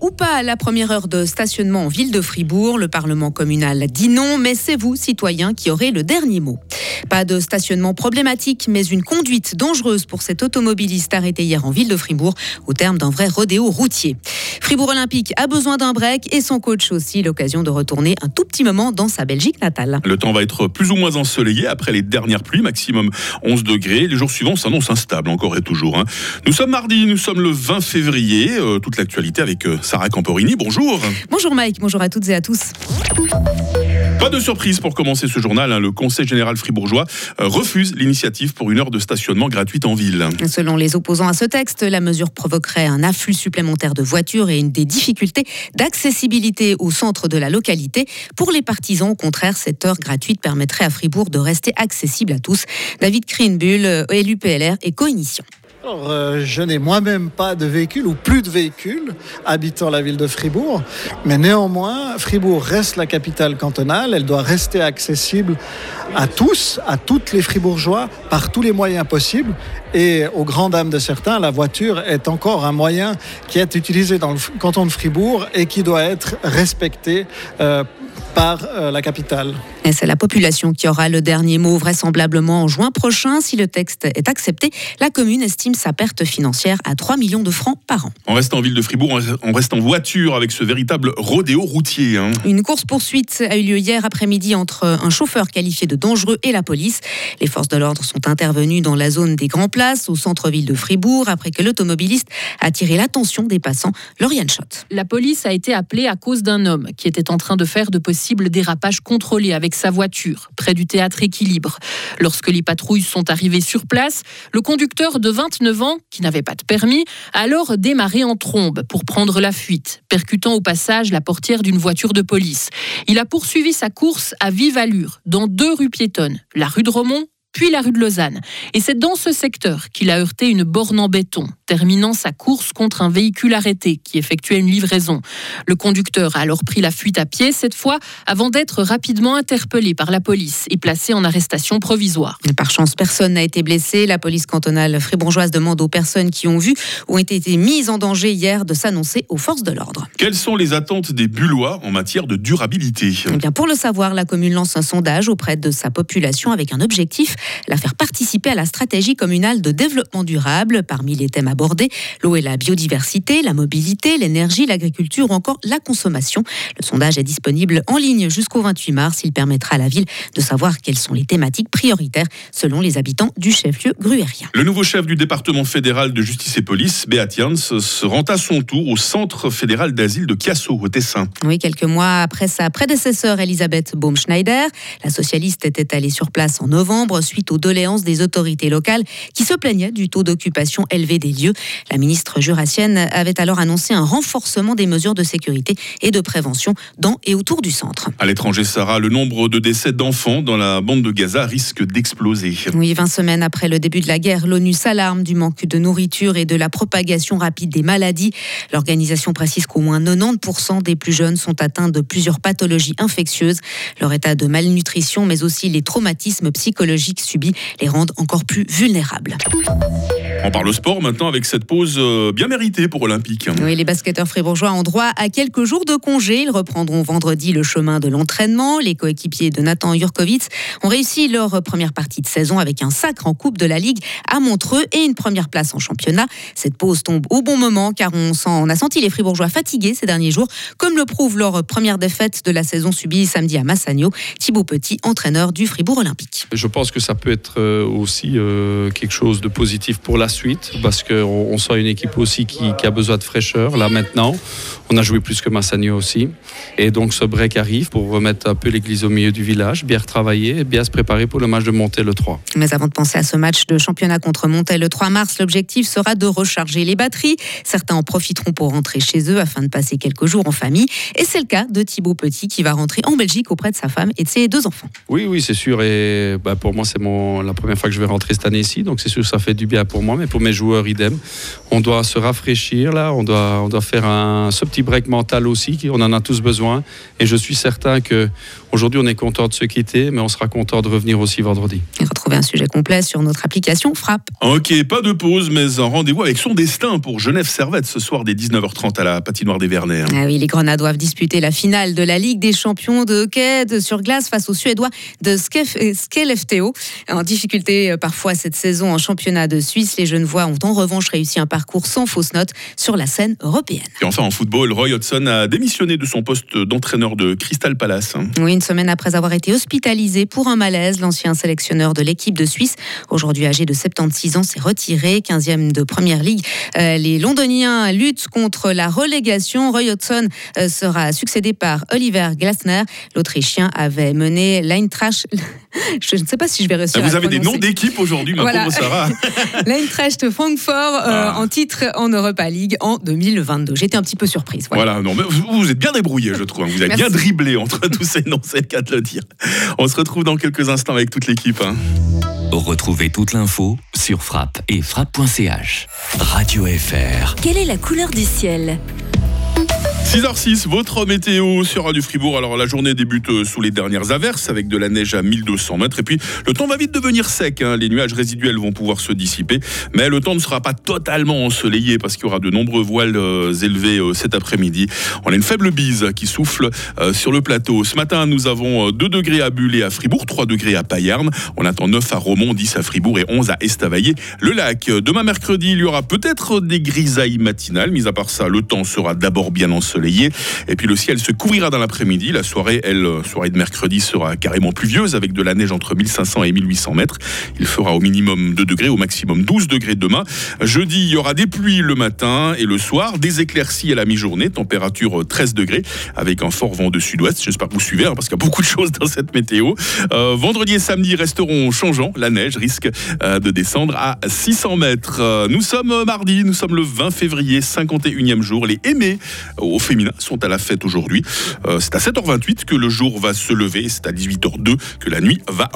Ou pas la première heure de stationnement en ville de Fribourg, le Parlement communal dit non, mais c'est vous, citoyens, qui aurez le dernier mot. Pas de stationnement problématique, mais une conduite dangereuse pour cet automobiliste arrêté hier en ville de Fribourg, au terme d'un vrai rodéo routier. Fribourg Olympique a besoin d'un break et son coach aussi, l'occasion de retourner un tout petit moment dans sa Belgique natale. Le temps va être plus ou moins ensoleillé après les dernières pluies, maximum 11 degrés. Les jours suivants s'annoncent instables encore et toujours. Hein. Nous sommes mardi, nous sommes le 20 février. Euh, toute l'actualité avec Sarah Camporini. Bonjour. Bonjour Mike, bonjour à toutes et à tous. Pas de surprise pour commencer ce journal. Hein. Le Conseil général fribourgeois euh, refuse l'initiative pour une heure de stationnement gratuite en ville. Selon les opposants à ce texte, la mesure provoquerait un afflux supplémentaire de voitures et une des difficultés d'accessibilité au centre de la localité. Pour les partisans, au contraire, cette heure gratuite permettrait à Fribourg de rester accessible à tous. David Krinbull, euh, élu PLR et co-initiant. Alors, euh, je n'ai moi-même pas de véhicule ou plus de véhicules habitant la ville de Fribourg, mais néanmoins, Fribourg reste la capitale cantonale, elle doit rester accessible à tous, à toutes les Fribourgeois, par tous les moyens possibles. Et aux grandes dames de certains, la voiture est encore un moyen qui est utilisé dans le canton de Fribourg et qui doit être respecté euh, par euh, la capitale. Et c'est la population qui aura le dernier mot, vraisemblablement en juin prochain. Si le texte est accepté, la commune estime sa perte financière à 3 millions de francs par an. On reste en ville de Fribourg, on reste en voiture avec ce véritable rodéo routier. Hein. Une course-poursuite a eu lieu hier après-midi entre un chauffeur qualifié de dangereux et la police. Les forces de l'ordre sont intervenues dans la zone des Grands Places, au centre-ville de Fribourg, après que l'automobiliste a attiré l'attention des passants. Lauriane Schott. La police a été appelée à cause d'un homme qui était en train de faire de possibles dérapages contrôlés avec sa voiture, près du théâtre Équilibre. Lorsque les patrouilles sont arrivées sur place, le conducteur de 29 qui n'avait pas de permis, a alors démarré en trombe pour prendre la fuite, percutant au passage la portière d'une voiture de police. Il a poursuivi sa course à vive allure dans deux rues piétonnes, la rue de Romont puis la rue de Lausanne. Et c'est dans ce secteur qu'il a heurté une borne en béton, terminant sa course contre un véhicule arrêté qui effectuait une livraison. Le conducteur a alors pris la fuite à pied, cette fois, avant d'être rapidement interpellé par la police et placé en arrestation provisoire. Par chance, personne n'a été blessé. La police cantonale fribourgeoise demande aux personnes qui ont vu ou ont été mises en danger hier de s'annoncer aux forces de l'ordre. Quelles sont les attentes des Bullois en matière de durabilité? Eh bien, Pour le savoir, la commune lance un sondage auprès de sa population avec un objectif la faire participer à la stratégie communale de développement durable. Parmi les thèmes abordés, l'eau et la biodiversité, la mobilité, l'énergie, l'agriculture ou encore la consommation. Le sondage est disponible en ligne jusqu'au 28 mars. Il permettra à la ville de savoir quelles sont les thématiques prioritaires selon les habitants du chef-lieu gruérien. Le nouveau chef du département fédéral de justice et police, Beat Jans, se rend à son tour au centre fédéral d'asile de Chiasso, au Tessin. Oui, quelques mois après sa prédécesseur Elisabeth Baumschneider, la socialiste était allée sur place en novembre suite aux doléances des autorités locales qui se plaignaient du taux d'occupation élevé des lieux. La ministre jurassienne avait alors annoncé un renforcement des mesures de sécurité et de prévention dans et autour du centre. À l'étranger, Sarah, le nombre de décès d'enfants dans la bande de Gaza risque d'exploser. Oui, 20 semaines après le début de la guerre, l'ONU s'alarme du manque de nourriture et de la propagation rapide des maladies. L'organisation précise qu'au moins 90% des plus jeunes sont atteints de plusieurs pathologies infectieuses. Leur état de malnutrition, mais aussi les traumatismes psychologiques subis les rendent encore plus vulnérables. On parle sport maintenant avec cette pause euh, bien méritée pour Olympique. Oui, les basketteurs fribourgeois ont droit à quelques jours de congé. Ils reprendront vendredi le chemin de l'entraînement. Les coéquipiers de Nathan Jurkovic ont réussi leur première partie de saison avec un sacre en Coupe de la Ligue à Montreux et une première place en championnat. Cette pause tombe au bon moment car on, sent, on a senti les fribourgeois fatigués ces derniers jours, comme le prouve leur première défaite de la saison subie samedi à Massagno. Thibaut Petit, entraîneur du Fribourg Olympique. Je pense que ça peut être euh, aussi euh, quelque chose de positif pour la suite parce qu'on on sent une équipe aussi qui, a besoin de fraîcheur là maintenant. On a joué plus que Massagno aussi. Et donc ce break arrive pour remettre un peu l'église au milieu du village, bien retravailler et bien se préparer pour le match de Monté le 3. Mais avant de penser à ce match de championnat contre Monté le 3 mars, l'objectif sera de recharger les batteries. Certains en profiteront pour rentrer chez eux afin de passer quelques jours en famille. Et c'est le cas de Thibaut Petit qui va rentrer en Belgique auprès de sa femme et de ses deux enfants. Oui, oui, c'est sûr. Et bah, pour moi, c'est mon, la première fois que je vais rentrer cette année-ci. Donc c'est sûr que ça fait du bien pour moi, mais pour mes joueurs, idem. On doit se rafraîchir là, on doit, on doit faire un, ce petit break mental aussi, on en a tous besoin. Et je suis certain que Aujourd'hui, on est content de se quitter, mais on sera content de revenir aussi vendredi. Et retrouvez un sujet complet sur notre application Frappe. Ok, pas de pause, mais un rendez-vous avec son destin pour Genève Servette ce soir dès 19h30 à la patinoire des Vernets. Ah oui, les Grenats doivent disputer la finale de la Ligue des champions de hockey sur glace face aux Suédois de Skellefteå. En difficulté euh, parfois cette saison en championnat de Suisse, les Genevois ont en revanche réussi un parcours sans fausse note sur la scène européenne. Et enfin en football, Roy Hodgson a démissionné de son poste d'entraîneur de Crystal Palace. Oui, une semaine après avoir été hospitalisé pour un malaise, l'ancien sélectionneur de l'équipe de Suisse, aujourd'hui âgé de 76 ans, s'est retiré, 15e de Première Ligue. Euh, les Londoniens luttent contre la relégation. Roy Hodgson euh, sera succédé par Oliver Glasner. L'Autrichien avait mené l'Eintracht. je ne sais pas si je vais réussir. Vous avez des noms d'équipes aujourd'hui, ma voilà. pauvre Sarah. L'Eintracht Francfort euh, ah. en titre en Europa League en 2022. J'étais un petit peu surprise. Voilà, voilà non, mais vous, vous, êtes bien débrouillé, je trouve. Hein. Vous avez bien dribblé entre tous ces noms, c'est le cas de le dire. On se retrouve dans quelques instants avec toute l'équipe. Hein. Retrouvez toute l'info sur frappe et frappe.ch. Radio FR. Quelle est la couleur du ciel? 6h06, votre météo sur Radio Fribourg. Alors la journée débute euh, sous les dernières averses avec de la neige à 1200 mètres. Et puis le temps va vite devenir sec. Hein. Les nuages résiduels vont pouvoir se dissiper. Mais le temps ne sera pas totalement ensoleillé parce qu'il y aura de nombreux voiles euh, élevés euh, cet après-midi. On a une faible bise qui souffle sur le plateau. Ce matin, nous avons 2 degrés à Bulle à Fribourg, 3 degrés à Payarn. On attend 9 à Romont, 10 à Fribourg et 11 à Estavayer. Le lac. Demain mercredi, il y aura peut-être des grisailles matinales. Mis à part ça, le temps sera d'abord bien ensoleillé et puis le ciel se couvrira dans l'après-midi. La soirée, euh, soirée de mercredi, sera carrément pluvieuse avec de la neige entre 1500 et 1800 mètres. Il fera au minimum 2 degrés, au maximum 12 degrés demain. Jeudi, il y aura des pluies le matin et le soir, des éclaircies à la mi-journée, température 13 degrés avec un fort vent de sud-ouest. J'espère que vous suivez hein, parce qu'il y a beaucoup de choses dans cette météo. Euh, vendredi et samedi resteront changeants. La neige risque euh, de descendre à 600 mètres. nous sommes mardi, nous sommes le 20 février, 51e jour. Les aimés au féminins sont à la fête aujourd'hui. Euh, c'est à 7h28 que le jour va se lever, c'est à 18h02 que la nuit va